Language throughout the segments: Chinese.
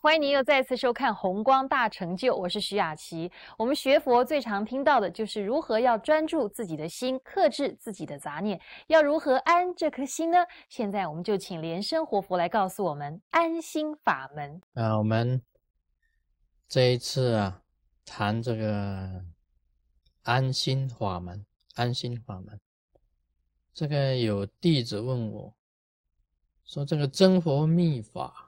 欢迎您又再次收看《红光大成就》，我是徐雅琪。我们学佛最常听到的就是如何要专注自己的心，克制自己的杂念，要如何安这颗心呢？现在我们就请莲生活佛来告诉我们安心法门。啊，我们这一次啊，谈这个安心法门，安心法门。这个有弟子问我，说这个真佛密法。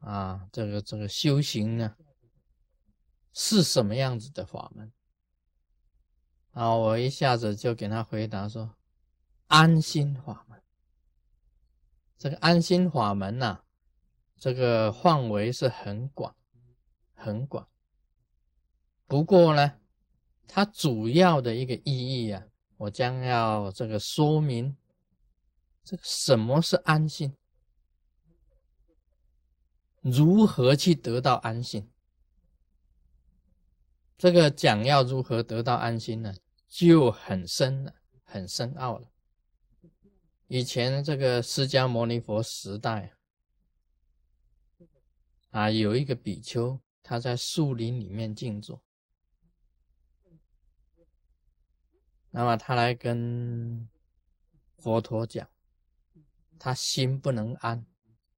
啊，这个这个修行呢，是什么样子的法门？啊，我一下子就给他回答说，安心法门。这个安心法门呐，这个范围是很广，很广。不过呢，它主要的一个意义啊，我将要这个说明，这个什么是安心。如何去得到安心？这个讲要如何得到安心呢？就很深了，很深奥了。以前这个释迦牟尼佛时代啊，有一个比丘，他在树林里面静坐，那么他来跟佛陀讲，他心不能安，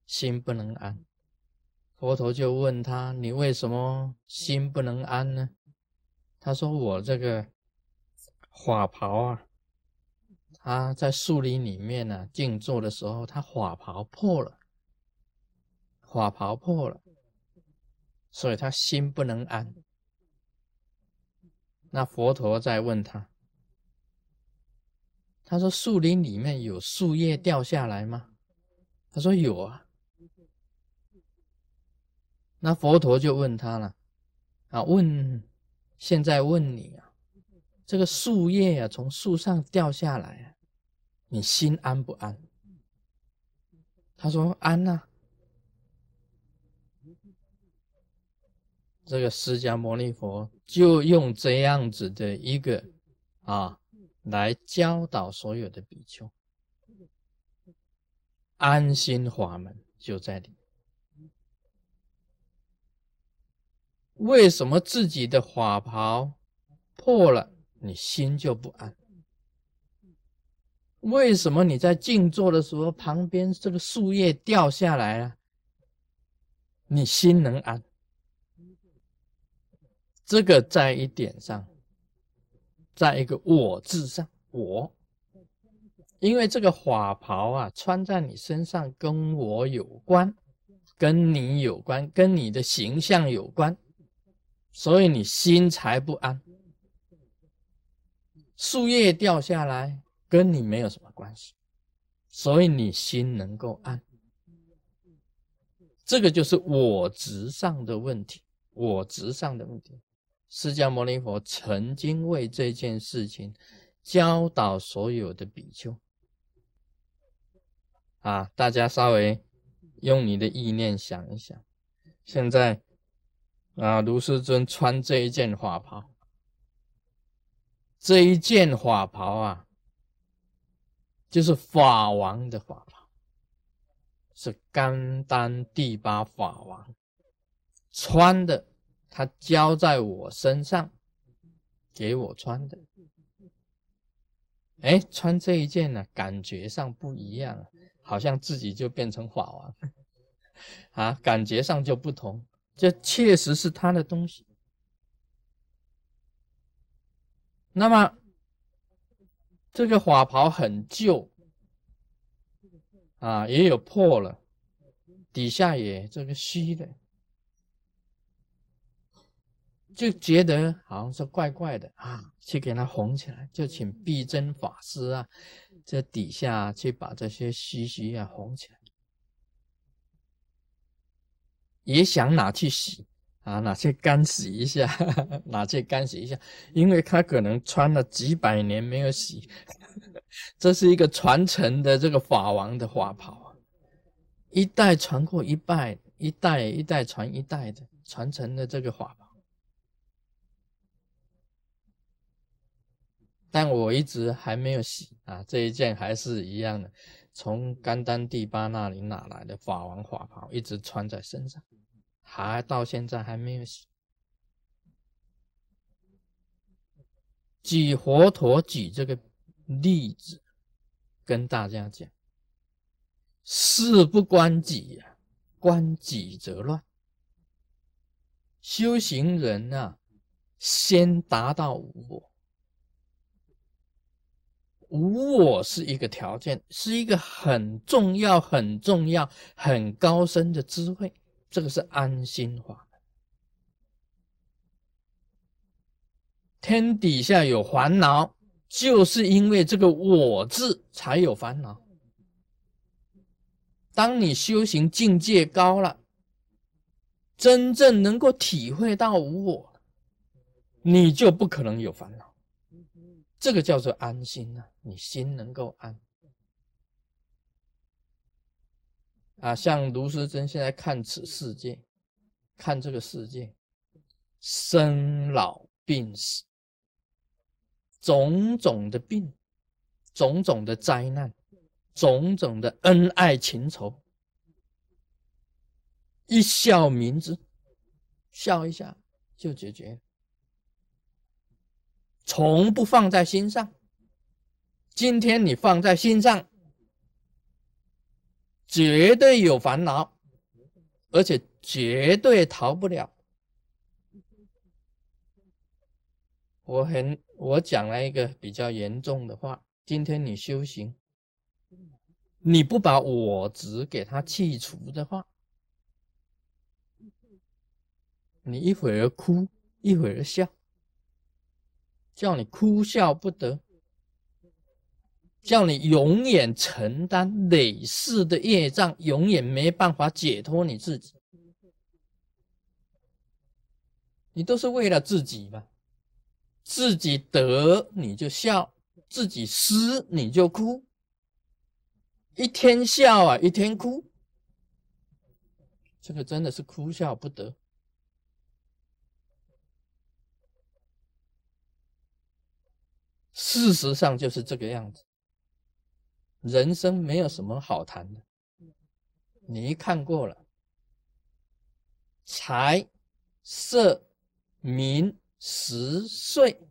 心不能安。佛陀就问他：“你为什么心不能安呢？”他说：“我这个法袍啊，他在树林里面呢静坐的时候，他法袍破了，法袍破了，所以他心不能安。”那佛陀在问他：“他说树林里面有树叶掉下来吗？”他说：“有啊。”那佛陀就问他了，啊，问，现在问你啊，这个树叶啊从树上掉下来啊，你心安不安？他说安呐。这个释迦牟尼佛就用这样子的一个啊，来教导所有的比丘，安心法门就在里。为什么自己的法袍破了，你心就不安？为什么你在静坐的时候，旁边这个树叶掉下来了，你心能安？这个在一点上，在一个我字上，我，因为这个法袍啊，穿在你身上跟我有关，跟你有关，跟你的形象有关。所以你心才不安，树叶掉下来跟你没有什么关系，所以你心能够安。这个就是我执上的问题，我执上的问题。释迦牟尼佛曾经为这件事情教导所有的比丘，啊，大家稍微用你的意念想一想，现在。啊，卢师尊穿这一件法袍，这一件法袍啊，就是法王的法袍，是甘丹第八法王穿的，他交在我身上，给我穿的。哎，穿这一件呢，感觉上不一样，好像自己就变成法王，啊，感觉上就不同。这确实是他的东西。那么，这个法袍很旧啊，也有破了，底下也这个虚的，就觉得好像是怪怪的啊，去给它红起来，就请碧真法师啊，这底下去把这些虚虚啊红起来。也想拿去洗啊，拿去干洗一下，拿去干洗一下，因为他可能穿了几百年没有洗，这是一个传承的这个法王的法袍，一代传过一代，一代一代传一代的传承的这个法袍，但我一直还没有洗啊，这一件还是一样的，从甘丹第八那里拿来的法王法袍，一直穿在身上。还到现在还没有洗。举佛陀举这个例子，跟大家讲：事不关己呀，关己则乱。修行人啊，先达到我。无我是一个条件，是一个很重要、很重要、很高深的智慧。这个是安心法。天底下有烦恼，就是因为这个“我”字才有烦恼。当你修行境界高了，真正能够体会到无我，你就不可能有烦恼。这个叫做安心啊，你心能够安啊。像卢师珍现在看此世界，看这个世界，生老病死，种种的病，种种的灾难，种种的恩爱情仇，一笑泯之，笑一下就解决。从不放在心上。今天你放在心上，绝对有烦恼，而且绝对逃不了。我很，我讲了一个比较严重的话：今天你修行，你不把我执给他去除的话，你一会儿哭，一会儿笑。叫你哭笑不得，叫你永远承担累世的业障，永远没办法解脱你自己。你都是为了自己嘛，自己得你就笑，自己失你就哭，一天笑啊，一天哭，这个真的是哭笑不得。事实上就是这个样子，人生没有什么好谈的。你一看过了，财、色、名、食、睡，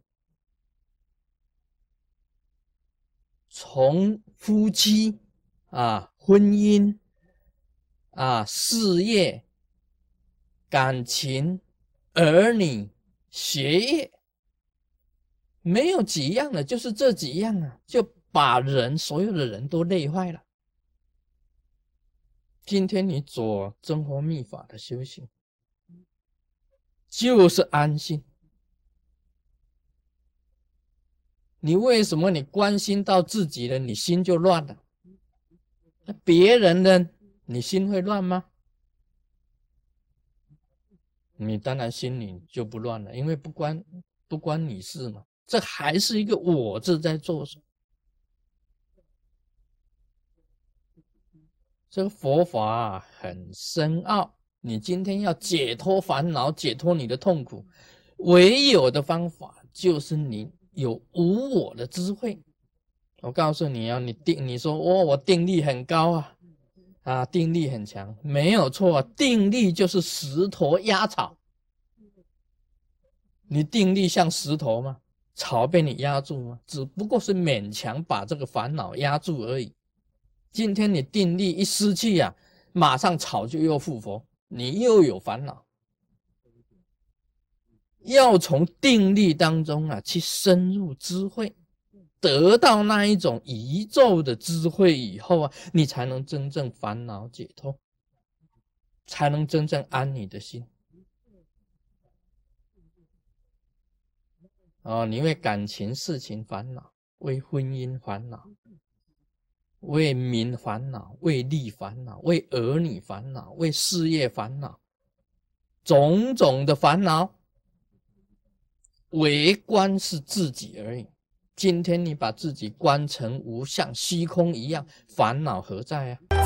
从夫妻啊、婚姻啊、事业、感情、儿女、学业。没有几样的，就是这几样啊，就把人所有的人都累坏了。今天你做真活密法的修行，就是安心。你为什么你关心到自己了，你心就乱了？那别人呢？你心会乱吗？你当然心里就不乱了，因为不关不关你事嘛。这还是一个我字在做什这个佛法很深奥，你今天要解脱烦恼，解脱你的痛苦，唯有的方法就是你有无我的智慧。我告诉你啊，你定，你说哦，我定力很高啊，啊，定力很强，没有错，定力就是石头压草。你定力像石头吗？草被你压住吗？只不过是勉强把这个烦恼压住而已。今天你定力一失去呀，马上草就又复活，你又有烦恼。要从定力当中啊，去深入智慧，得到那一种宇宙的智慧以后啊，你才能真正烦恼解脱，才能真正安你的心。哦，你为感情事情烦恼，为婚姻烦恼，为民烦恼，为利烦恼，为儿女烦恼，为事业烦恼，种种的烦恼，为观是自己而已。今天你把自己观成无像虚空一样，烦恼何在啊？